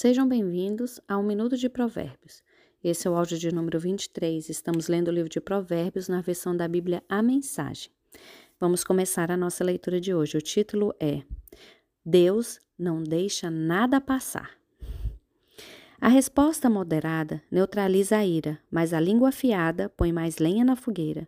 Sejam bem-vindos a Um Minuto de Provérbios. Esse é o áudio de número 23. Estamos lendo o livro de Provérbios na versão da Bíblia A Mensagem. Vamos começar a nossa leitura de hoje. O título é Deus não deixa nada passar. A resposta moderada neutraliza a ira, mas a língua afiada põe mais lenha na fogueira.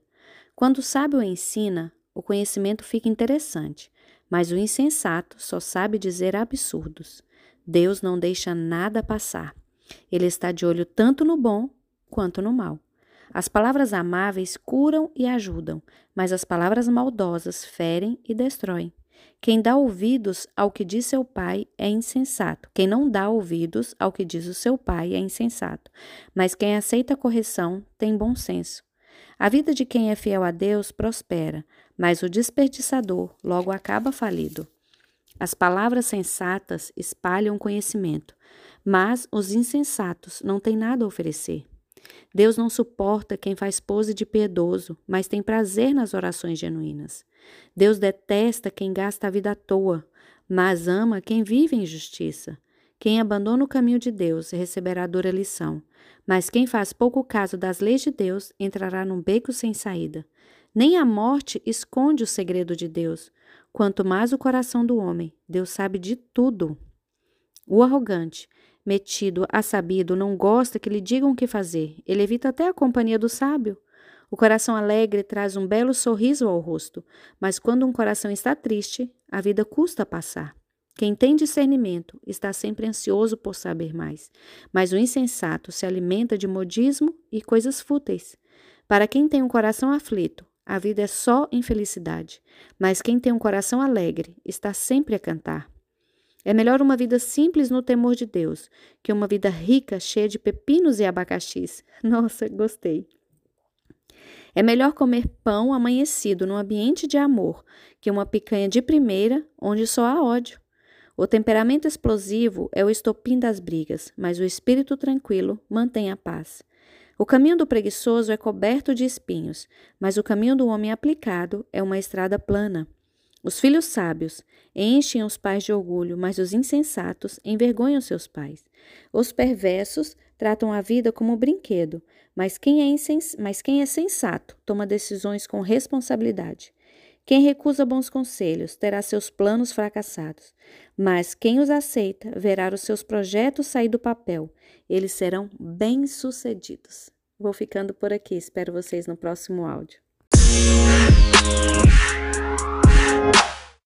Quando o sábio ensina, o conhecimento fica interessante, mas o insensato só sabe dizer absurdos. Deus não deixa nada passar. Ele está de olho tanto no bom quanto no mal. As palavras amáveis curam e ajudam, mas as palavras maldosas ferem e destroem. Quem dá ouvidos ao que diz seu pai é insensato. Quem não dá ouvidos ao que diz o seu pai é insensato. Mas quem aceita a correção tem bom senso. A vida de quem é fiel a Deus prospera, mas o desperdiçador logo acaba falido. As palavras sensatas espalham conhecimento, mas os insensatos não têm nada a oferecer. Deus não suporta quem faz pose de piedoso, mas tem prazer nas orações genuínas. Deus detesta quem gasta a vida à toa, mas ama quem vive em justiça. Quem abandona o caminho de Deus receberá dura lição, mas quem faz pouco caso das leis de Deus entrará num beco sem saída. Nem a morte esconde o segredo de Deus. Quanto mais o coração do homem, Deus sabe de tudo. O arrogante, metido a sabido, não gosta que lhe digam o que fazer. Ele evita até a companhia do sábio. O coração alegre traz um belo sorriso ao rosto, mas quando um coração está triste, a vida custa passar. Quem tem discernimento está sempre ansioso por saber mais, mas o insensato se alimenta de modismo e coisas fúteis. Para quem tem um coração aflito, a vida é só infelicidade, mas quem tem um coração alegre está sempre a cantar. É melhor uma vida simples no temor de Deus que uma vida rica, cheia de pepinos e abacaxis. Nossa, gostei. É melhor comer pão amanhecido num ambiente de amor que uma picanha de primeira onde só há ódio. O temperamento explosivo é o estopim das brigas, mas o espírito tranquilo mantém a paz. O caminho do preguiçoso é coberto de espinhos, mas o caminho do homem aplicado é uma estrada plana. Os filhos sábios enchem os pais de orgulho, mas os insensatos envergonham seus pais. Os perversos tratam a vida como brinquedo, mas quem, é mas quem é sensato toma decisões com responsabilidade. Quem recusa bons conselhos terá seus planos fracassados, mas quem os aceita verá os seus projetos sair do papel. Eles serão bem-sucedidos. Vou ficando por aqui, espero vocês no próximo áudio.